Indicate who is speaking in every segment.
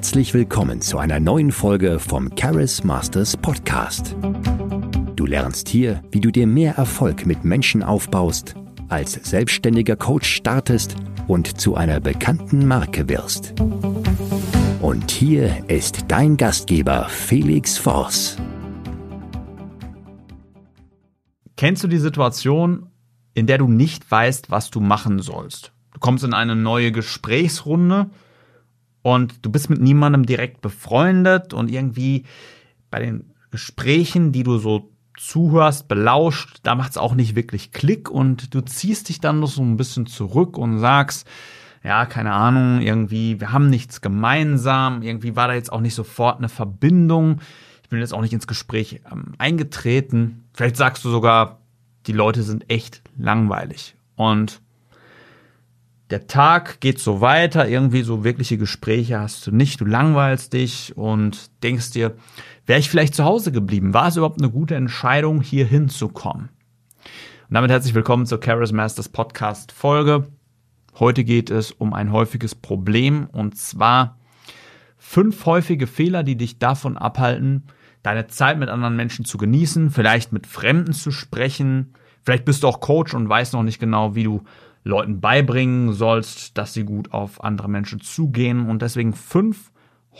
Speaker 1: Herzlich willkommen zu einer neuen Folge vom Charis Masters Podcast. Du lernst hier, wie du dir mehr Erfolg mit Menschen aufbaust, als selbstständiger Coach startest und zu einer bekannten Marke wirst. Und hier ist dein Gastgeber Felix Voss.
Speaker 2: Kennst du die Situation, in der du nicht weißt, was du machen sollst? Du kommst in eine neue Gesprächsrunde und du bist mit niemandem direkt befreundet und irgendwie bei den Gesprächen, die du so zuhörst, belauscht, da macht es auch nicht wirklich Klick und du ziehst dich dann noch so ein bisschen zurück und sagst, ja, keine Ahnung, irgendwie, wir haben nichts gemeinsam, irgendwie war da jetzt auch nicht sofort eine Verbindung bin jetzt auch nicht ins Gespräch ähm, eingetreten. Vielleicht sagst du sogar, die Leute sind echt langweilig. Und der Tag geht so weiter, irgendwie so wirkliche Gespräche hast du nicht, du langweilst dich und denkst dir, wäre ich vielleicht zu Hause geblieben? War es überhaupt eine gute Entscheidung, hier hinzukommen? Und damit herzlich willkommen zur Charis Masters Podcast Folge. Heute geht es um ein häufiges Problem und zwar fünf häufige Fehler, die dich davon abhalten, deine Zeit mit anderen Menschen zu genießen, vielleicht mit Fremden zu sprechen. Vielleicht bist du auch Coach und weißt noch nicht genau, wie du Leuten beibringen sollst, dass sie gut auf andere Menschen zugehen. Und deswegen fünf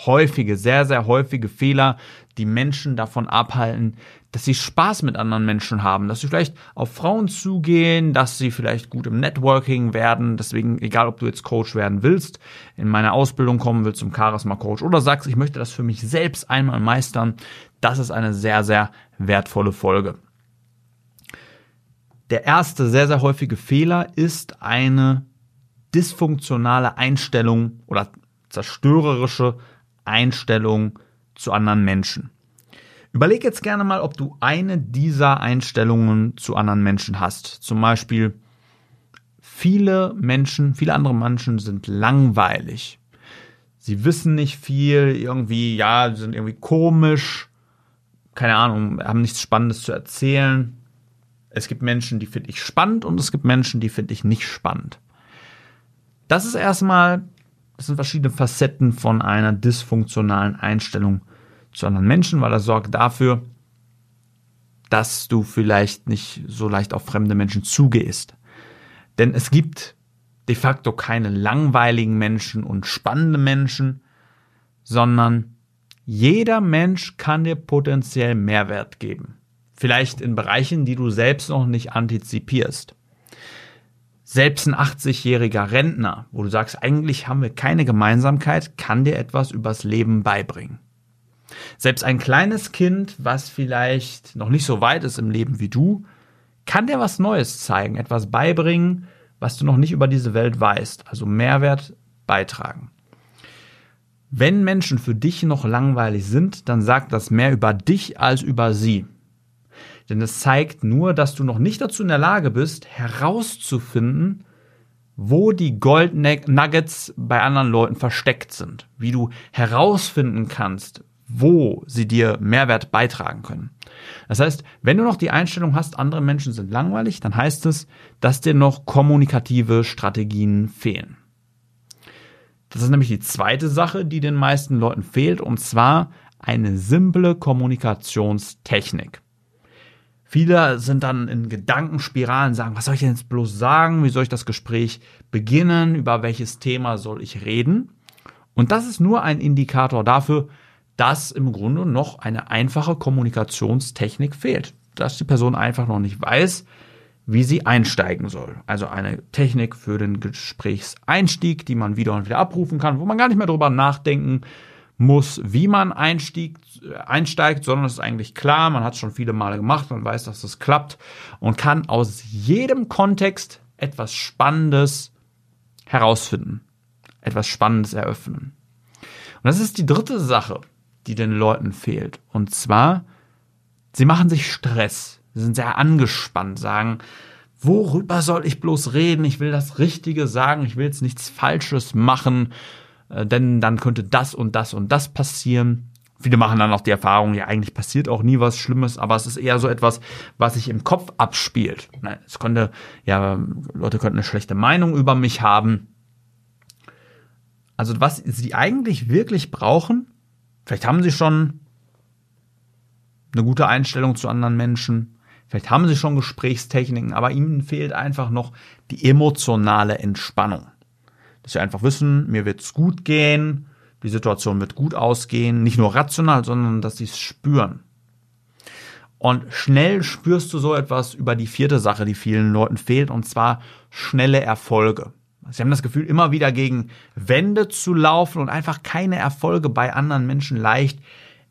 Speaker 2: häufige, sehr, sehr häufige Fehler, die Menschen davon abhalten, dass sie Spaß mit anderen Menschen haben, dass sie vielleicht auf Frauen zugehen, dass sie vielleicht gut im Networking werden. Deswegen, egal ob du jetzt Coach werden willst, in meine Ausbildung kommen willst zum Charisma Coach oder sagst, ich möchte das für mich selbst einmal meistern, das ist eine sehr, sehr wertvolle Folge. Der erste sehr, sehr häufige Fehler ist eine dysfunktionale Einstellung oder zerstörerische Einstellung zu anderen Menschen. Überleg jetzt gerne mal, ob du eine dieser Einstellungen zu anderen Menschen hast. Zum Beispiel, viele Menschen, viele andere Menschen sind langweilig. Sie wissen nicht viel, irgendwie, ja, sind irgendwie komisch, keine Ahnung, haben nichts Spannendes zu erzählen. Es gibt Menschen, die finde ich spannend und es gibt Menschen, die finde ich nicht spannend. Das ist erstmal, das sind verschiedene Facetten von einer dysfunktionalen Einstellung zu anderen Menschen, weil das sorgt dafür, dass du vielleicht nicht so leicht auf fremde Menschen zugehst. Denn es gibt de facto keine langweiligen Menschen und spannende Menschen, sondern jeder Mensch kann dir potenziell Mehrwert geben. Vielleicht in Bereichen, die du selbst noch nicht antizipierst. Selbst ein 80-jähriger Rentner, wo du sagst, eigentlich haben wir keine Gemeinsamkeit, kann dir etwas übers Leben beibringen. Selbst ein kleines Kind, was vielleicht noch nicht so weit ist im Leben wie du, kann dir was Neues zeigen, etwas beibringen, was du noch nicht über diese Welt weißt, also Mehrwert beitragen. Wenn Menschen für dich noch langweilig sind, dann sagt das mehr über dich als über sie. Denn es zeigt nur, dass du noch nicht dazu in der Lage bist, herauszufinden, wo die Gold Nuggets bei anderen Leuten versteckt sind. Wie du herausfinden kannst, wo sie dir Mehrwert beitragen können. Das heißt, wenn du noch die Einstellung hast, andere Menschen sind langweilig, dann heißt es, dass dir noch kommunikative Strategien fehlen. Das ist nämlich die zweite Sache, die den meisten Leuten fehlt, und zwar eine simple Kommunikationstechnik. Viele sind dann in Gedankenspiralen, sagen, was soll ich denn jetzt bloß sagen? Wie soll ich das Gespräch beginnen? Über welches Thema soll ich reden? Und das ist nur ein Indikator dafür, dass im Grunde noch eine einfache Kommunikationstechnik fehlt. Dass die Person einfach noch nicht weiß, wie sie einsteigen soll. Also eine Technik für den Gesprächseinstieg, die man wieder und wieder abrufen kann, wo man gar nicht mehr drüber nachdenken muss, wie man einstieg, einsteigt, sondern es ist eigentlich klar, man hat es schon viele Male gemacht, man weiß, dass das klappt und kann aus jedem Kontext etwas Spannendes herausfinden, etwas Spannendes eröffnen. Und das ist die dritte Sache, die den Leuten fehlt. Und zwar, sie machen sich Stress sind sehr angespannt, sagen, worüber soll ich bloß reden? Ich will das Richtige sagen, ich will jetzt nichts Falsches machen, äh, denn dann könnte das und das und das passieren. Viele machen dann auch die Erfahrung, ja, eigentlich passiert auch nie was Schlimmes, aber es ist eher so etwas, was sich im Kopf abspielt. Es könnte, ja, Leute könnten eine schlechte Meinung über mich haben. Also was sie eigentlich wirklich brauchen, vielleicht haben sie schon eine gute Einstellung zu anderen Menschen, vielleicht haben sie schon Gesprächstechniken, aber ihnen fehlt einfach noch die emotionale Entspannung. Dass sie einfach wissen, mir wird's gut gehen, die Situation wird gut ausgehen, nicht nur rational, sondern dass sie es spüren. Und schnell spürst du so etwas über die vierte Sache, die vielen Leuten fehlt, und zwar schnelle Erfolge. Sie haben das Gefühl, immer wieder gegen Wände zu laufen und einfach keine Erfolge bei anderen Menschen leicht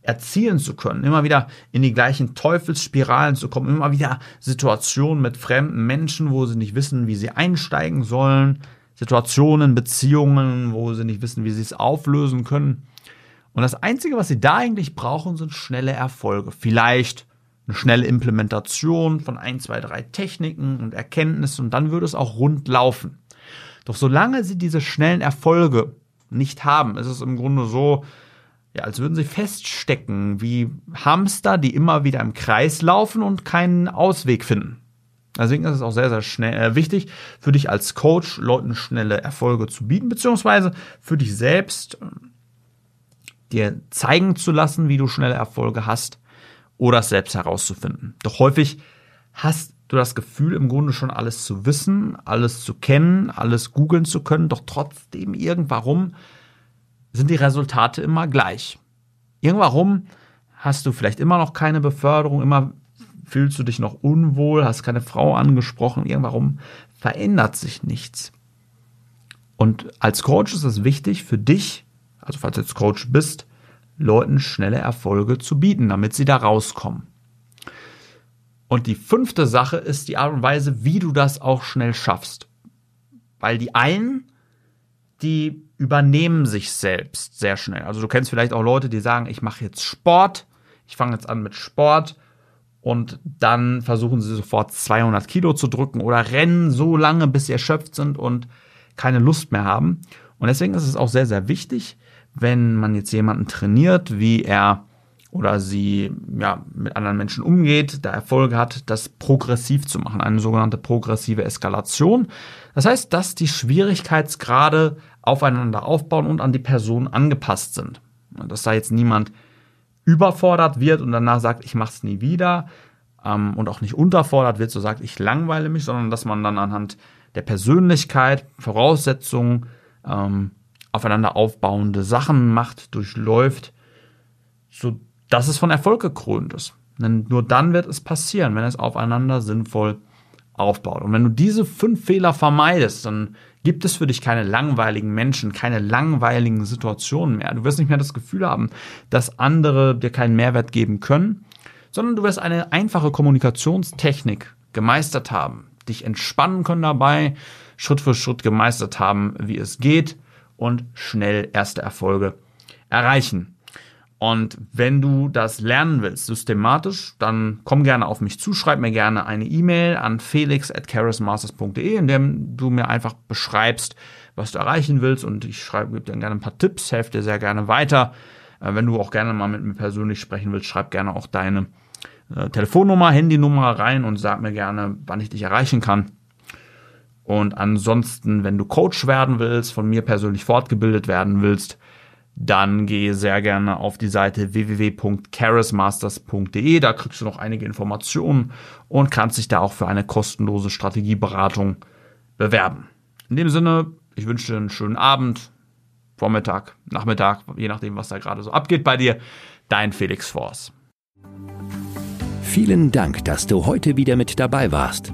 Speaker 2: erzielen zu können, immer wieder in die gleichen Teufelsspiralen zu kommen, immer wieder Situationen mit fremden Menschen, wo sie nicht wissen, wie sie einsteigen sollen, Situationen, Beziehungen, wo sie nicht wissen, wie sie es auflösen können. Und das Einzige, was sie da eigentlich brauchen, sind schnelle Erfolge. Vielleicht eine schnelle Implementation von ein, zwei, drei Techniken und Erkenntnissen und dann würde es auch rund laufen. Doch solange sie diese schnellen Erfolge nicht haben, ist es im Grunde so, ja, als würden sie feststecken wie Hamster, die immer wieder im Kreis laufen und keinen Ausweg finden. Deswegen ist es auch sehr, sehr schnell, äh, wichtig für dich als Coach, Leuten schnelle Erfolge zu bieten, beziehungsweise für dich selbst äh, dir zeigen zu lassen, wie du schnelle Erfolge hast oder es selbst herauszufinden. Doch häufig hast du das Gefühl, im Grunde schon alles zu wissen, alles zu kennen, alles googeln zu können, doch trotzdem irgendwann sind die Resultate immer gleich. Irgendwann hast du vielleicht immer noch keine Beförderung, immer fühlst du dich noch unwohl, hast keine Frau angesprochen, irgendwann verändert sich nichts. Und als Coach ist es wichtig für dich, also falls du jetzt Coach bist, Leuten schnelle Erfolge zu bieten, damit sie da rauskommen. Und die fünfte Sache ist die Art und Weise, wie du das auch schnell schaffst. Weil die einen, die übernehmen sich selbst sehr schnell. Also du kennst vielleicht auch Leute, die sagen, ich mache jetzt Sport, ich fange jetzt an mit Sport und dann versuchen sie sofort 200 Kilo zu drücken oder rennen so lange, bis sie erschöpft sind und keine Lust mehr haben. Und deswegen ist es auch sehr, sehr wichtig, wenn man jetzt jemanden trainiert, wie er oder sie ja, mit anderen Menschen umgeht, da Erfolge hat, das progressiv zu machen, eine sogenannte progressive Eskalation. Das heißt, dass die Schwierigkeitsgrade aufeinander aufbauen und an die Person angepasst sind. Dass da jetzt niemand überfordert wird und danach sagt, ich mache es nie wieder ähm, und auch nicht unterfordert wird, so sagt, ich langweile mich, sondern dass man dann anhand der Persönlichkeit, Voraussetzungen, ähm, aufeinander aufbauende Sachen macht, durchläuft, so dass es von Erfolg gekrönt ist. Denn nur dann wird es passieren, wenn es aufeinander sinnvoll aufbaut. Und wenn du diese fünf Fehler vermeidest, dann gibt es für dich keine langweiligen Menschen, keine langweiligen Situationen mehr. Du wirst nicht mehr das Gefühl haben, dass andere dir keinen Mehrwert geben können, sondern du wirst eine einfache Kommunikationstechnik gemeistert haben, dich entspannen können dabei, Schritt für Schritt gemeistert haben, wie es geht und schnell erste Erfolge erreichen. Und wenn du das lernen willst, systematisch, dann komm gerne auf mich zu, schreib mir gerne eine E-Mail an felix at in dem du mir einfach beschreibst, was du erreichen willst und ich schreibe, gebe dir gerne ein paar Tipps, helfe dir sehr gerne weiter. Äh, wenn du auch gerne mal mit mir persönlich sprechen willst, schreib gerne auch deine äh, Telefonnummer, Handynummer rein und sag mir gerne, wann ich dich erreichen kann. Und ansonsten, wenn du Coach werden willst, von mir persönlich fortgebildet werden willst, dann gehe sehr gerne auf die Seite www.charismasters.de. Da kriegst du noch einige Informationen und kannst dich da auch für eine kostenlose Strategieberatung bewerben. In dem Sinne, ich wünsche dir einen schönen Abend, Vormittag, Nachmittag, je nachdem, was da gerade so abgeht bei dir. Dein Felix Force.
Speaker 1: Vielen Dank, dass du heute wieder mit dabei warst.